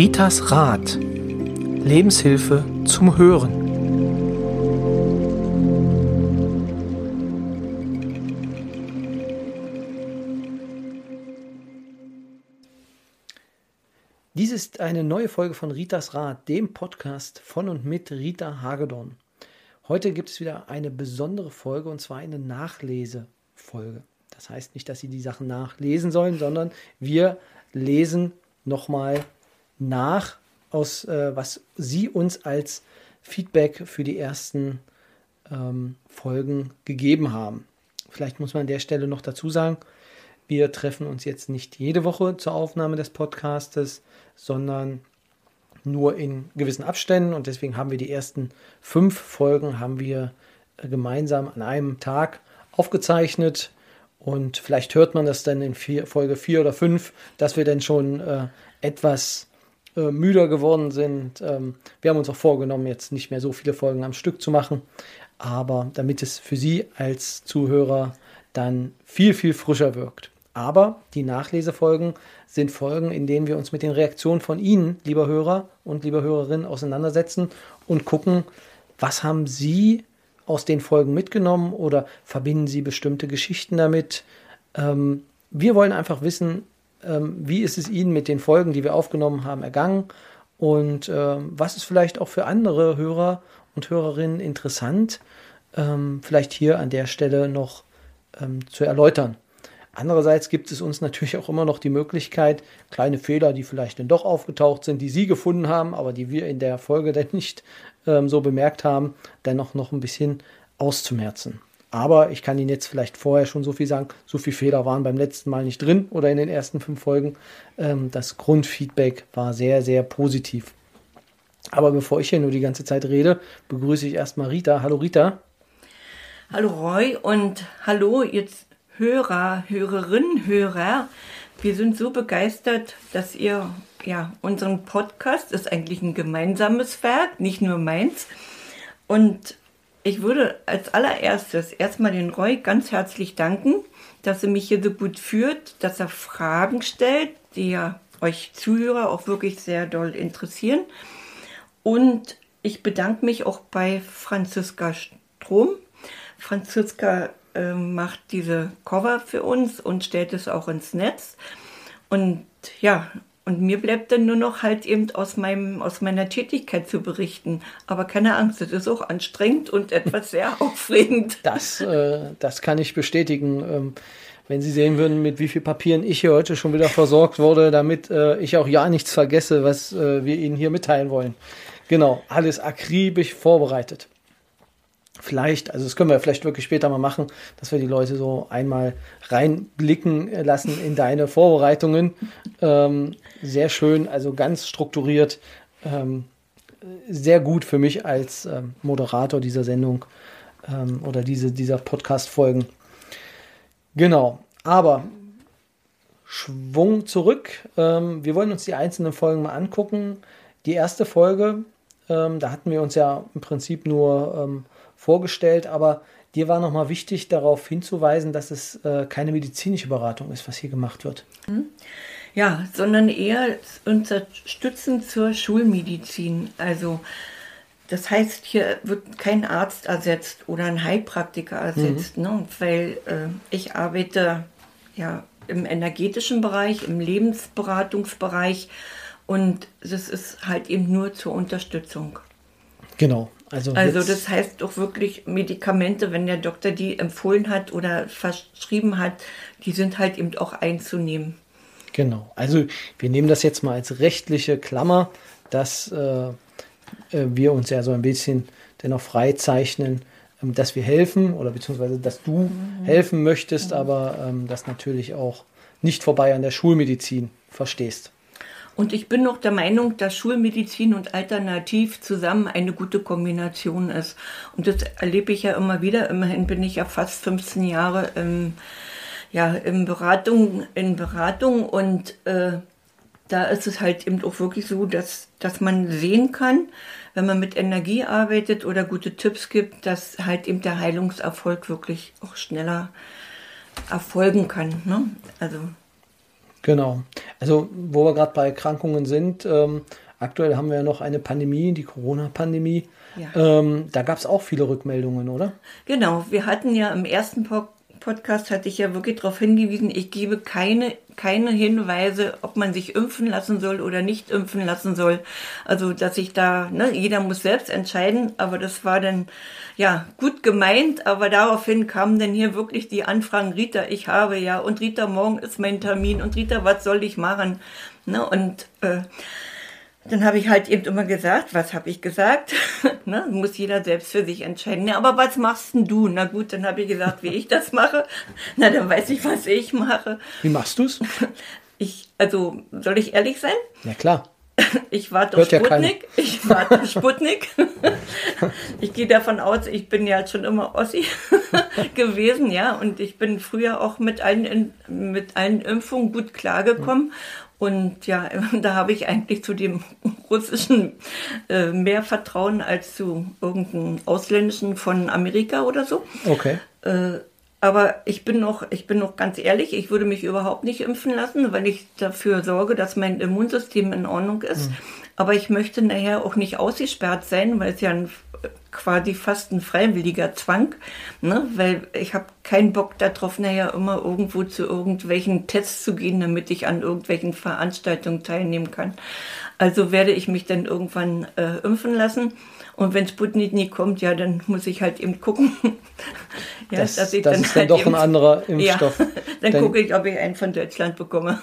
Ritas Rat. Lebenshilfe zum Hören. Dies ist eine neue Folge von Ritas Rat, dem Podcast von und mit Rita Hagedorn. Heute gibt es wieder eine besondere Folge und zwar eine Nachlesefolge. Das heißt nicht, dass Sie die Sachen nachlesen sollen, sondern wir lesen nochmal nach, aus äh, was Sie uns als Feedback für die ersten ähm, Folgen gegeben haben. Vielleicht muss man an der Stelle noch dazu sagen, wir treffen uns jetzt nicht jede Woche zur Aufnahme des Podcastes, sondern nur in gewissen Abständen und deswegen haben wir die ersten fünf Folgen haben wir äh, gemeinsam an einem Tag aufgezeichnet und vielleicht hört man das dann in vier, Folge 4 oder 5, dass wir dann schon äh, etwas äh, müder geworden sind. Ähm, wir haben uns auch vorgenommen, jetzt nicht mehr so viele Folgen am Stück zu machen. Aber damit es für Sie als Zuhörer dann viel, viel frischer wirkt. Aber die Nachlesefolgen sind Folgen, in denen wir uns mit den Reaktionen von Ihnen, lieber Hörer und lieber Hörerinnen, auseinandersetzen und gucken, was haben Sie aus den Folgen mitgenommen oder verbinden Sie bestimmte Geschichten damit? Ähm, wir wollen einfach wissen, wie ist es Ihnen mit den Folgen, die wir aufgenommen haben, ergangen und ähm, was ist vielleicht auch für andere Hörer und Hörerinnen interessant, ähm, vielleicht hier an der Stelle noch ähm, zu erläutern. Andererseits gibt es uns natürlich auch immer noch die Möglichkeit, kleine Fehler, die vielleicht dann doch aufgetaucht sind, die Sie gefunden haben, aber die wir in der Folge dann nicht ähm, so bemerkt haben, dennoch noch ein bisschen auszumerzen. Aber ich kann Ihnen jetzt vielleicht vorher schon so viel sagen, so viele Fehler waren beim letzten Mal nicht drin oder in den ersten fünf Folgen. Ähm, das Grundfeedback war sehr, sehr positiv. Aber bevor ich hier nur die ganze Zeit rede, begrüße ich erstmal Rita. Hallo Rita. Hallo Roy und hallo jetzt Hörer, Hörerinnen, Hörer. Wir sind so begeistert, dass ihr ja unseren Podcast ist eigentlich ein gemeinsames Werk, nicht nur meins. Und ich würde als allererstes erstmal den Roy ganz herzlich danken, dass er mich hier so gut führt, dass er Fragen stellt, die ja euch Zuhörer auch wirklich sehr doll interessieren. Und ich bedanke mich auch bei Franziska Strom. Franziska äh, macht diese Cover für uns und stellt es auch ins Netz. Und ja, und mir bleibt dann nur noch halt eben aus, meinem, aus meiner Tätigkeit zu berichten. Aber keine Angst, das ist auch anstrengend und etwas sehr aufregend. Das, äh, das kann ich bestätigen. Ähm, wenn Sie sehen würden, mit wie viel Papieren ich hier heute schon wieder versorgt wurde, damit äh, ich auch ja nichts vergesse, was äh, wir Ihnen hier mitteilen wollen. Genau, alles akribisch vorbereitet vielleicht, also das können wir vielleicht wirklich später mal machen, dass wir die Leute so einmal reinblicken lassen in deine Vorbereitungen. Ähm, sehr schön, also ganz strukturiert, ähm, sehr gut für mich als ähm, Moderator dieser Sendung ähm, oder diese, dieser Podcast-Folgen. Genau, aber Schwung zurück. Ähm, wir wollen uns die einzelnen Folgen mal angucken. Die erste Folge, ähm, da hatten wir uns ja im Prinzip nur vorgestellt, aber dir war nochmal wichtig, darauf hinzuweisen, dass es äh, keine medizinische Beratung ist, was hier gemacht wird. Hm? Ja, sondern eher unterstützend zur Schulmedizin. Also das heißt, hier wird kein Arzt ersetzt oder ein Heilpraktiker ersetzt, mhm. ne? weil äh, ich arbeite ja im energetischen Bereich, im Lebensberatungsbereich und das ist halt eben nur zur Unterstützung. Genau. Also, also das heißt doch wirklich Medikamente, wenn der Doktor die empfohlen hat oder verschrieben hat, die sind halt eben auch einzunehmen. Genau. Also wir nehmen das jetzt mal als rechtliche Klammer, dass äh, äh wir uns ja so ein bisschen dennoch freizeichnen, ähm, dass wir helfen oder beziehungsweise dass du mhm. helfen möchtest, mhm. aber ähm, das natürlich auch nicht vorbei an der Schulmedizin verstehst. Und ich bin noch der Meinung, dass Schulmedizin und Alternativ zusammen eine gute Kombination ist. Und das erlebe ich ja immer wieder. Immerhin bin ich ja fast 15 Jahre im, ja, in Beratung, in Beratung und äh, da ist es halt eben auch wirklich so, dass, dass man sehen kann, wenn man mit Energie arbeitet oder gute Tipps gibt, dass halt eben der Heilungserfolg wirklich auch schneller erfolgen kann. Ne? Also Genau. Also, wo wir gerade bei Erkrankungen sind, ähm, aktuell haben wir ja noch eine Pandemie, die Corona-Pandemie. Ja. Ähm, da gab es auch viele Rückmeldungen, oder? Genau. Wir hatten ja im ersten Podcast hatte ich ja wirklich darauf hingewiesen, ich gebe keine, keine Hinweise, ob man sich impfen lassen soll oder nicht impfen lassen soll. Also, dass ich da, ne, jeder muss selbst entscheiden, aber das war dann, ja, gut gemeint, aber daraufhin kamen dann hier wirklich die Anfragen, Rita, ich habe ja, und Rita, morgen ist mein Termin, und Rita, was soll ich machen? Ne, und, äh, dann habe ich halt eben immer gesagt, was habe ich gesagt? ne, muss jeder selbst für sich entscheiden. Ja, aber was machst denn du? Na gut, dann habe ich gesagt, wie ich das mache. Na, dann weiß ich, was ich mache. Wie machst du es? Ich, also, soll ich ehrlich sein? Ja, klar. Ich warte auf Sputnik. Ja ich warte auf Sputnik. Ich gehe davon aus, ich bin ja schon immer Ossi gewesen, ja, und ich bin früher auch mit allen, mit allen Impfungen gut klargekommen. Und ja, da habe ich eigentlich zu dem russischen äh, mehr Vertrauen als zu irgendeinem ausländischen von Amerika oder so. Okay. Äh, aber ich bin noch, ich bin noch ganz ehrlich, ich würde mich überhaupt nicht impfen lassen, weil ich dafür sorge, dass mein Immunsystem in Ordnung ist. Mhm. Aber ich möchte nachher auch nicht ausgesperrt sein, weil es ja ein quasi fast ein freiwilliger Zwang, ne? weil ich habe keinen Bock darauf, nachher immer irgendwo zu irgendwelchen Tests zu gehen, damit ich an irgendwelchen Veranstaltungen teilnehmen kann. Also werde ich mich dann irgendwann äh, impfen lassen. Und wenn Sputnik nie kommt, ja, dann muss ich halt eben gucken. ja, das, dass ich das dann ist dann halt doch eben, ein anderer Impfstoff. Ja, dann, dann gucke ich, ob ich einen von Deutschland bekomme.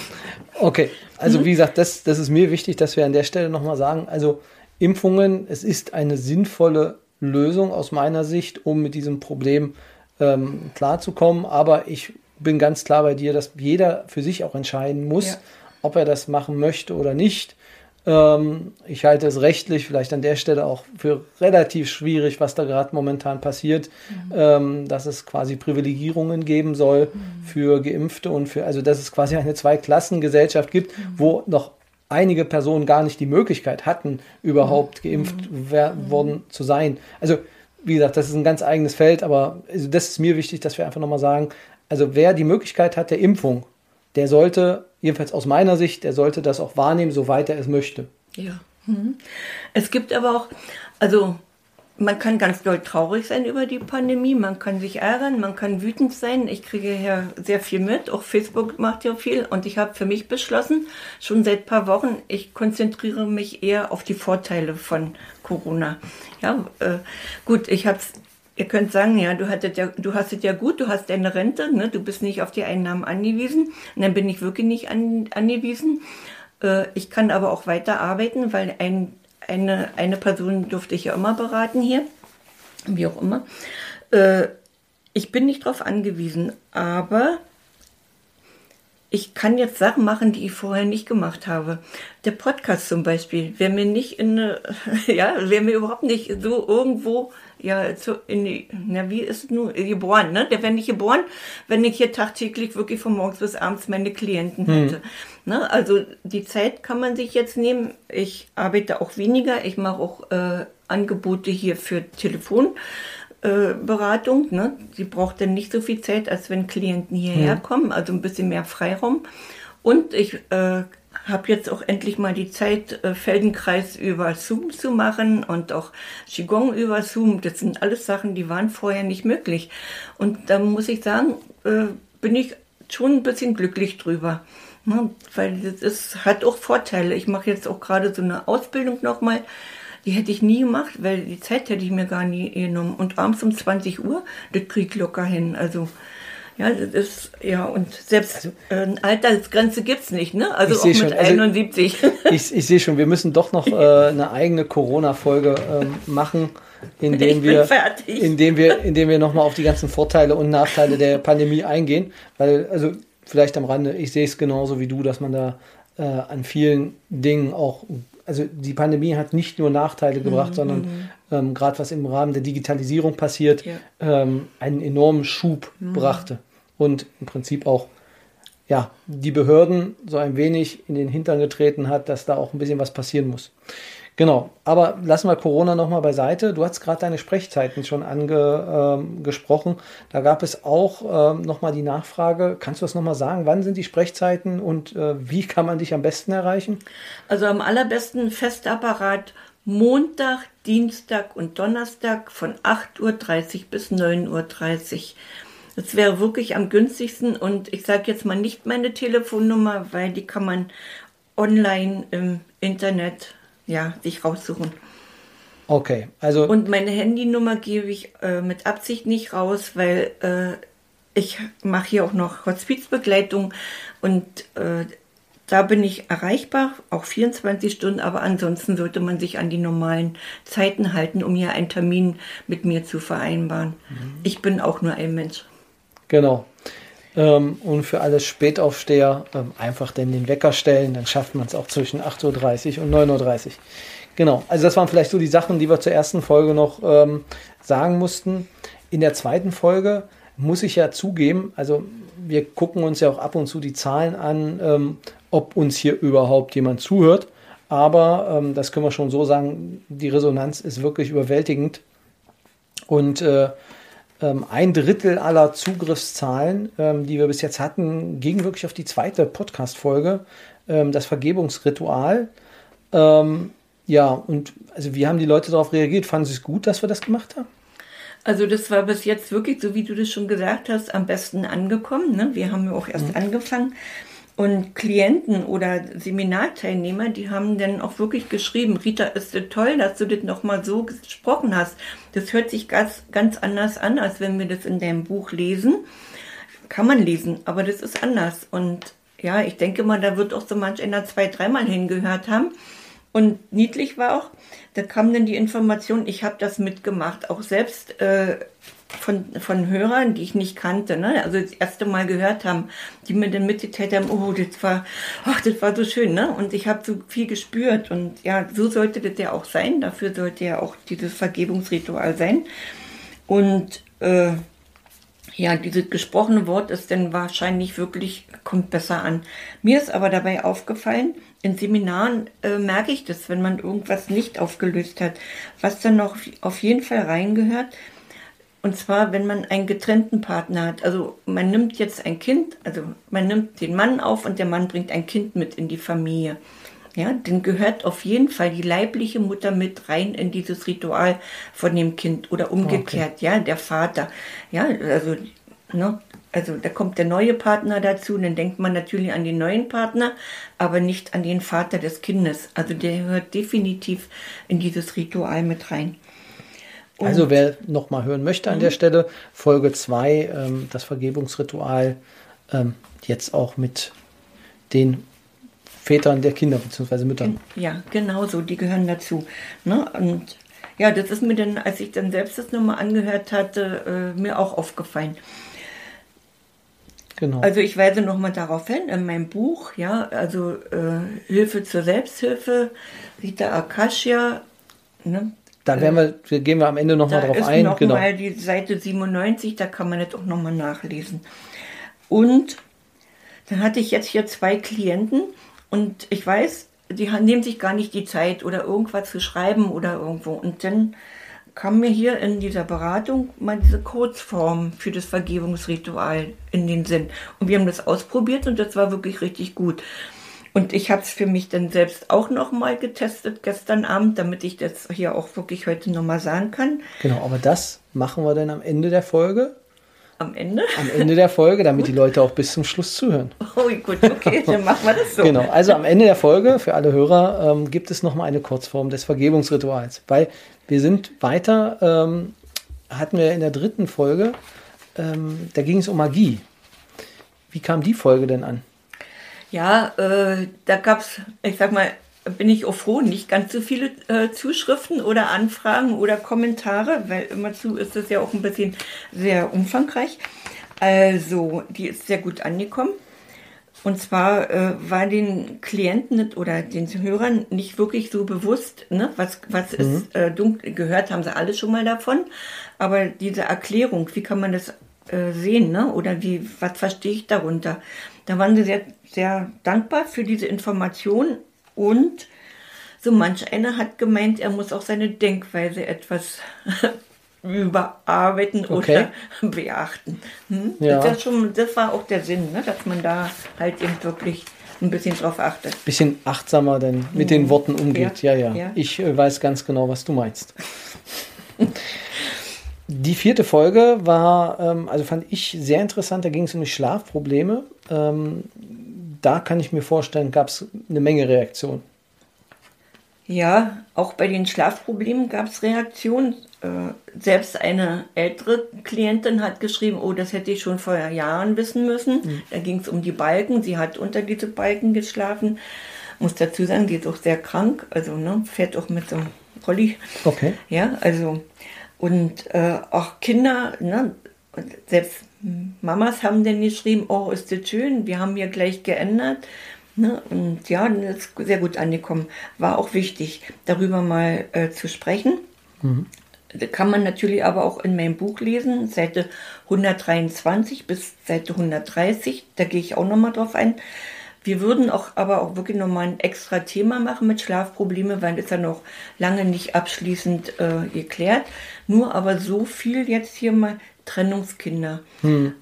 okay, also mhm. wie gesagt, das, das ist mir wichtig, dass wir an der Stelle nochmal sagen, also Impfungen, es ist eine sinnvolle Lösung aus meiner Sicht, um mit diesem Problem ähm, klarzukommen. Aber ich bin ganz klar bei dir, dass jeder für sich auch entscheiden muss, ja. ob er das machen möchte oder nicht. Ähm, ich halte es rechtlich vielleicht an der Stelle auch für relativ schwierig, was da gerade momentan passiert, mhm. ähm, dass es quasi Privilegierungen geben soll mhm. für Geimpfte und für, also dass es quasi eine Zweiklassengesellschaft gibt, mhm. wo noch einige Personen gar nicht die Möglichkeit hatten, überhaupt mhm. geimpft mhm. worden zu sein. Also, wie gesagt, das ist ein ganz eigenes Feld, aber also das ist mir wichtig, dass wir einfach nochmal sagen, also wer die Möglichkeit hat der Impfung, der sollte, jedenfalls aus meiner Sicht, der sollte das auch wahrnehmen, soweit er es möchte. Ja. Mhm. Es gibt aber auch, also man kann ganz doll traurig sein über die Pandemie, man kann sich ärgern, man kann wütend sein. Ich kriege ja sehr viel mit, auch Facebook macht ja viel. Und ich habe für mich beschlossen, schon seit paar Wochen, ich konzentriere mich eher auf die Vorteile von Corona. Ja, äh, gut, ich habe Ihr könnt sagen, ja, du, hattet ja, du hast es ja gut, du hast deine Rente, ne, du bist nicht auf die Einnahmen angewiesen. Und dann bin ich wirklich nicht an, angewiesen. Äh, ich kann aber auch weiter arbeiten, weil ein eine, eine Person durfte ich ja immer beraten hier, wie auch immer. Äh, ich bin nicht darauf angewiesen, aber ich kann jetzt Sachen machen, die ich vorher nicht gemacht habe. Der Podcast zum Beispiel wäre mir nicht in, ja, wäre mir überhaupt nicht so irgendwo ja, zu, in die, na, wie ist es nun, geboren, ne? Der wäre nicht geboren, wenn ich hier tagtäglich wirklich von morgens bis abends meine Klienten hm. hätte. Hm. Ne? Also die Zeit kann man sich jetzt nehmen. Ich arbeite auch weniger. Ich mache auch äh, Angebote hier für Telefonberatung. Äh, ne? Sie braucht dann nicht so viel Zeit, als wenn Klienten hierher hm. kommen, also ein bisschen mehr Freiraum. Und ich äh, habe jetzt auch endlich mal die Zeit, äh, Feldenkreis über Zoom zu machen und auch Qigong über Zoom. Das sind alles Sachen, die waren vorher nicht möglich. Und da muss ich sagen, äh, bin ich schon ein bisschen glücklich drüber. Ne? Weil das hat auch Vorteile. Ich mache jetzt auch gerade so eine Ausbildung nochmal. Die hätte ich nie gemacht, weil die Zeit hätte ich mir gar nie genommen. Und abends um 20 Uhr, das krieg ich locker hin. Also ja, das ist, ja, und selbst also, äh, Altersgrenze gibt es nicht, ne? Also auch mit schon, 71. Also ich, ich sehe schon, wir müssen doch noch äh, eine eigene Corona-Folge äh, machen, indem wir, indem wir, indem wir nochmal auf die ganzen Vorteile und Nachteile der Pandemie eingehen. Weil, also vielleicht am Rande, ich sehe es genauso wie du, dass man da äh, an vielen Dingen auch also die Pandemie hat nicht nur Nachteile gebracht, mhm, sondern mhm. Ähm, gerade was im Rahmen der Digitalisierung passiert, ja. ähm, einen enormen Schub mhm. brachte und im Prinzip auch ja, die Behörden so ein wenig in den Hintern getreten hat, dass da auch ein bisschen was passieren muss. Genau, aber lassen wir Corona nochmal beiseite. Du hast gerade deine Sprechzeiten schon angesprochen. Ähm, da gab es auch ähm, nochmal die Nachfrage, kannst du das nochmal sagen, wann sind die Sprechzeiten und äh, wie kann man dich am besten erreichen? Also am allerbesten Festapparat Montag, Dienstag und Donnerstag von 8.30 Uhr bis 9.30 Uhr. Das wäre wirklich am günstigsten und ich sage jetzt mal nicht meine Telefonnummer, weil die kann man online im Internet ja, sich raussuchen. Okay, also. Und meine Handynummer gebe ich äh, mit Absicht nicht raus, weil äh, ich mache hier auch noch Hospizbegleitung und äh, da bin ich erreichbar, auch 24 Stunden, aber ansonsten sollte man sich an die normalen Zeiten halten, um hier einen Termin mit mir zu vereinbaren. Mhm. Ich bin auch nur ein Mensch. Genau. Ähm, und für alle Spätaufsteher ähm, einfach denn den Wecker stellen, dann schafft man es auch zwischen 8.30 Uhr und 9.30 Uhr. Genau, also das waren vielleicht so die Sachen, die wir zur ersten Folge noch ähm, sagen mussten. In der zweiten Folge muss ich ja zugeben, also wir gucken uns ja auch ab und zu die Zahlen an, ähm, ob uns hier überhaupt jemand zuhört. Aber ähm, das können wir schon so sagen, die Resonanz ist wirklich überwältigend. Und äh, ähm, ein Drittel aller Zugriffszahlen, ähm, die wir bis jetzt hatten, ging wirklich auf die zweite Podcast-Folge, ähm, das Vergebungsritual. Ja, und also wie haben die Leute darauf reagiert? Fanden sie es gut, dass wir das gemacht haben? Also das war bis jetzt wirklich, so wie du das schon gesagt hast, am besten angekommen. Ne? Wir haben ja auch erst mhm. angefangen. Und Klienten oder Seminarteilnehmer, die haben dann auch wirklich geschrieben, Rita, ist es toll, dass du das nochmal so gesprochen hast. Das hört sich ganz, ganz anders an, als wenn wir das in deinem Buch lesen. Kann man lesen, aber das ist anders. Und ja, ich denke mal, da wird auch so manch einer zwei, dreimal hingehört haben. Und niedlich war auch, da kam dann die Information, ich habe das mitgemacht, auch selbst äh, von, von Hörern, die ich nicht kannte, ne? also das erste Mal gehört haben, die mir dann mitgeteilt haben, oh, das war, ach, das war so schön, ne? Und ich habe so viel gespürt und ja, so sollte das ja auch sein. Dafür sollte ja auch dieses Vergebungsritual sein. Und äh, ja, dieses gesprochene Wort ist dann wahrscheinlich wirklich, kommt besser an. Mir ist aber dabei aufgefallen, in Seminaren äh, merke ich das, wenn man irgendwas nicht aufgelöst hat. Was dann noch auf jeden Fall reingehört, und zwar, wenn man einen getrennten Partner hat. Also man nimmt jetzt ein Kind, also man nimmt den Mann auf und der Mann bringt ein Kind mit in die Familie. Ja, dann gehört auf jeden Fall die leibliche Mutter mit rein in dieses Ritual von dem Kind oder umgekehrt, okay. ja, der Vater. Ja, also, ne, also da kommt der neue Partner dazu, dann denkt man natürlich an den neuen Partner, aber nicht an den Vater des Kindes. Also der gehört definitiv in dieses Ritual mit rein. Und also wer noch mal hören möchte an der mhm. Stelle, Folge 2, ähm, das Vergebungsritual, ähm, jetzt auch mit den Vätern der Kinder bzw. Müttern. Ja, genau so, die gehören dazu. Ne? Und ja, das ist mir dann, als ich dann selbst das nochmal angehört hatte, äh, mir auch aufgefallen. Genau. Also ich weise nochmal darauf hin, in meinem Buch, ja, also äh, Hilfe zur Selbsthilfe, Rita Akasha, ne, da werden wir, gehen wir am Ende nochmal drauf ist ein. Noch genau. mal die Seite 97, da kann man das auch nochmal nachlesen. Und dann hatte ich jetzt hier zwei Klienten und ich weiß, die nehmen sich gar nicht die Zeit oder irgendwas zu schreiben oder irgendwo. Und dann kam mir hier in dieser Beratung mal diese Kurzform für das Vergebungsritual in den Sinn. Und wir haben das ausprobiert und das war wirklich richtig gut. Und ich habe es für mich dann selbst auch nochmal getestet gestern Abend, damit ich das hier auch wirklich heute nochmal sagen kann. Genau, aber das machen wir dann am Ende der Folge. Am Ende? Am Ende der Folge, damit die Leute auch bis zum Schluss zuhören. Oh, gut, okay, dann machen wir das so. Genau, also am Ende der Folge, für alle Hörer, ähm, gibt es nochmal eine Kurzform des Vergebungsrituals. Weil wir sind weiter, ähm, hatten wir in der dritten Folge, ähm, da ging es um Magie. Wie kam die Folge denn an? Ja, äh, da gab's, ich sag mal, bin ich auch froh, nicht ganz so viele äh, Zuschriften oder Anfragen oder Kommentare, weil immerzu ist es ja auch ein bisschen sehr umfangreich. Also, die ist sehr gut angekommen. Und zwar äh, war den Klienten oder den Hörern nicht wirklich so bewusst, ne, was, was mhm. ist äh, dunkel, gehört haben sie alle schon mal davon. Aber diese Erklärung, wie kann man das äh, sehen, ne? oder wie, was verstehe ich darunter? Da waren sie sehr, sehr dankbar für diese Information und so manch einer hat gemeint, er muss auch seine Denkweise etwas überarbeiten Okay. oder beachten. Hm? Ja. Das, schon, das war auch der Sinn, ne? dass man da halt eben wirklich ein bisschen drauf achtet. Bisschen achtsamer denn mit den Worten umgeht. Ja, ja. Ja. Ich äh, weiß ganz genau, was du meinst. Die vierte Folge war, ähm, also fand ich sehr interessant. Da ging es um die Schlafprobleme. Da kann ich mir vorstellen, gab es eine Menge Reaktionen. Ja, auch bei den Schlafproblemen gab es Reaktionen. Äh, selbst eine ältere Klientin hat geschrieben, oh, das hätte ich schon vor Jahren wissen müssen. Da ging es um die Balken. Sie hat unter diese Balken geschlafen. Muss dazu sagen, die ist auch sehr krank. Also ne, fährt auch mit so einem Rolli. Okay. Ja, also und äh, auch Kinder, ne, selbst Mamas haben dann geschrieben, oh, ist das schön, wir haben hier gleich geändert. Ne, und ja, das ist sehr gut angekommen. War auch wichtig, darüber mal äh, zu sprechen. Da kann man natürlich aber auch in meinem Buch lesen, Seite 123 bis Seite 130. Da gehe ich auch nochmal drauf ein. Wir würden auch aber auch wirklich nochmal ein extra Thema machen mit Schlafprobleme, weil das ja noch lange nicht abschließend äh, geklärt. Nur aber so viel jetzt hier mal Trennungskinder.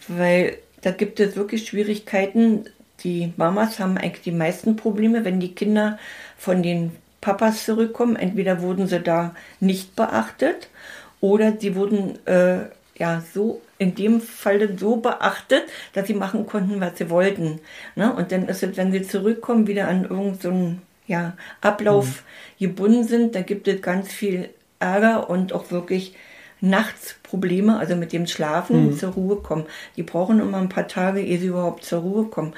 Weil da gibt es wirklich Schwierigkeiten. Die Mamas haben eigentlich die meisten Probleme, wenn die Kinder von den Papas zurückkommen. Entweder wurden sie da nicht beachtet oder sie wurden äh, ja so in dem Falle so beachtet, dass sie machen konnten, was sie wollten. Ne? Und dann ist es, wenn sie zurückkommen, wieder an irgendeinen so ja, Ablauf gebunden sind, da gibt es ganz viel Ärger und auch wirklich nachts Probleme, also mit dem Schlafen zur Ruhe kommen. Die brauchen immer ein paar Tage, ehe sie überhaupt zur Ruhe kommen.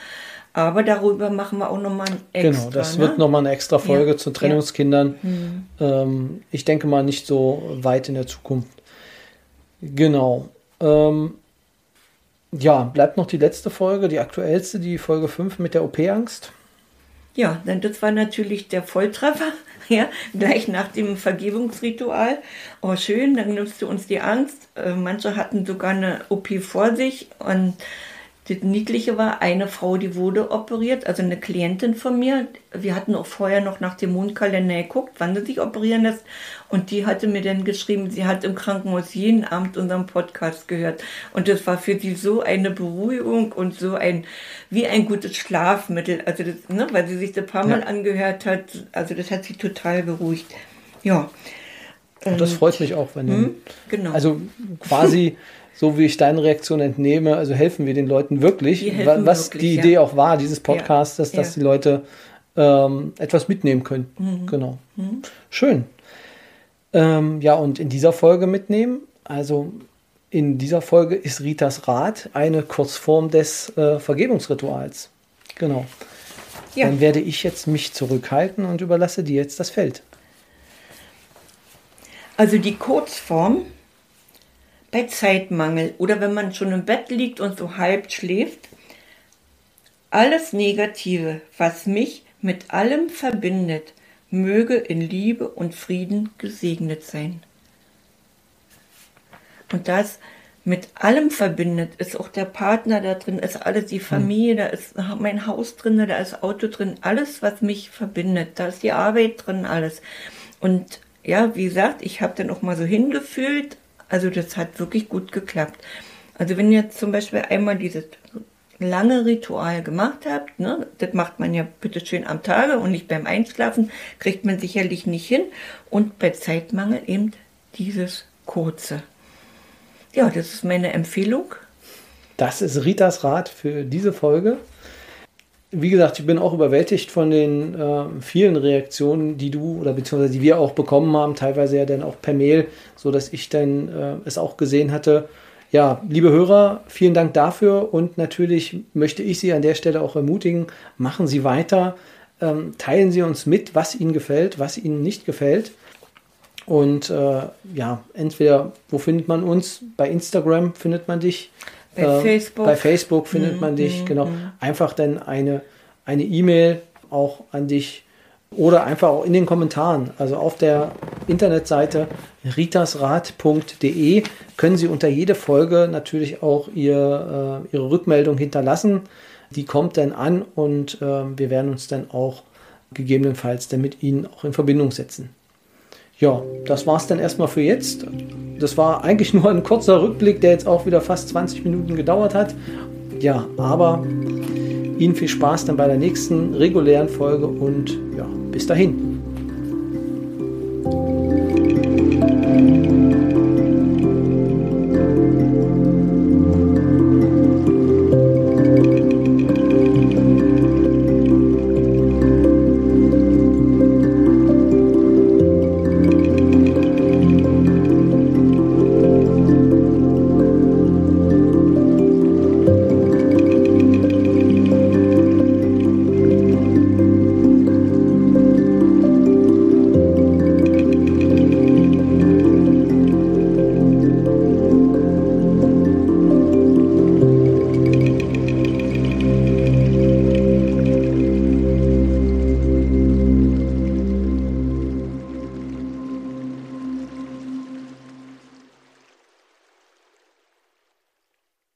Aber darüber machen wir auch nochmal ein extra. Genau, das ne? wird nochmal eine extra Folge Ja, zu ja. Trennungskindern. Ähm, ich denke mal nicht so weit in der Zukunft. Genau. Ähm, ja, bleibt noch die letzte Folge, die aktuellste, die Folge 5 mit der OP-Angst. Ja, denn das war natürlich der Volltreffer, ja, gleich nach dem Vergebungsritual. Oh, schön, dann nimmst du uns die Angst. Äh, manche hatten sogar eine OP vor sich und das Niedliche war, eine Frau, die wurde operiert, also eine Klientin von mir. Wir hatten auch vorher noch nach dem Mondkalender geguckt, wann sie sich operieren lässt. Und die hatte mir dann geschrieben, sie hat im Krankenhaus jeden Abend unseren Podcast gehört. Und das war für sie so eine Beruhigung und so ein, wie ein gutes Schlafmittel. Also das, ne, weil sie sich das paar Mal Ja. angehört hat. Also das hat sie total beruhigt. Ja. Und das freut mich auch, wenn du, Genau. also quasi so wie ich deine Reaktion entnehme, also helfen wir den Leuten wirklich, Wir was wirklich, die. Idee auch war, dieses Podcasts, dass, dass die Leute ähm, etwas mitnehmen können. Mhm. Genau. Schön. Ähm, ja, und in dieser Folge mitnehmen, also in dieser Folge ist Ritas Rat eine Kurzform des äh, Vergebungsrituals. Genau. Ja. Dann werde ich jetzt mich zurückhalten und überlasse dir jetzt das Feld. Also die Kurzform bei Zeitmangel oder wenn man schon im Bett liegt und so halb schläft. Alles Negative, was mich mit allem verbindet, möge in Liebe und Frieden gesegnet sein. Und das mit allem verbindet, ist auch der Partner da drin, ist alles die Familie, da ist mein Haus drin, da ist Auto drin, alles, was mich verbindet, da ist die Arbeit drin, alles. Und ja, wie gesagt, ich habe dann auch mal so hingefühlt, also das hat wirklich gut geklappt. Also wenn ihr jetzt zum Beispiel einmal dieses lange Ritual gemacht habt, ne, das macht man ja bitte schön am Tage und nicht beim Einschlafen, kriegt man sicherlich nicht hin. Und bei Zeitmangel eben dieses kurze. Ja, das ist meine Empfehlung. Das ist Ritas Rat für diese Folge. Wie gesagt, ich bin auch überwältigt von den äh, vielen Reaktionen, die du oder beziehungsweise die wir auch bekommen haben, teilweise ja dann auch per Mail, so dass ich dann äh, es auch gesehen hatte. Ja, liebe Hörer, vielen Dank dafür und natürlich möchte ich Sie an der Stelle auch ermutigen, machen Sie weiter, ähm, teilen Sie uns mit, was Ihnen gefällt, was Ihnen nicht gefällt. Und äh, ja, entweder, wo findet man uns? Bei Instagram findet man dich. Bei Äh, Facebook. Bei Facebook findet man dich, genau. Einfach dann eine eine E-Mail auch an dich oder einfach auch in den Kommentaren. Also auf der Internetseite ritasrat.de können Sie unter jede Folge natürlich auch ihr, äh, Ihre Rückmeldung hinterlassen. Die kommt dann an und äh, wir werden uns dann auch gegebenenfalls dann mit Ihnen auch in Verbindung setzen. Ja, das war es dann erstmal für jetzt. Das war eigentlich nur ein kurzer Rückblick, der jetzt auch wieder fast 20 Minuten gedauert hat. Ja, aber Ihnen viel Spaß dann bei der nächsten regulären Folge und ja, bis dahin.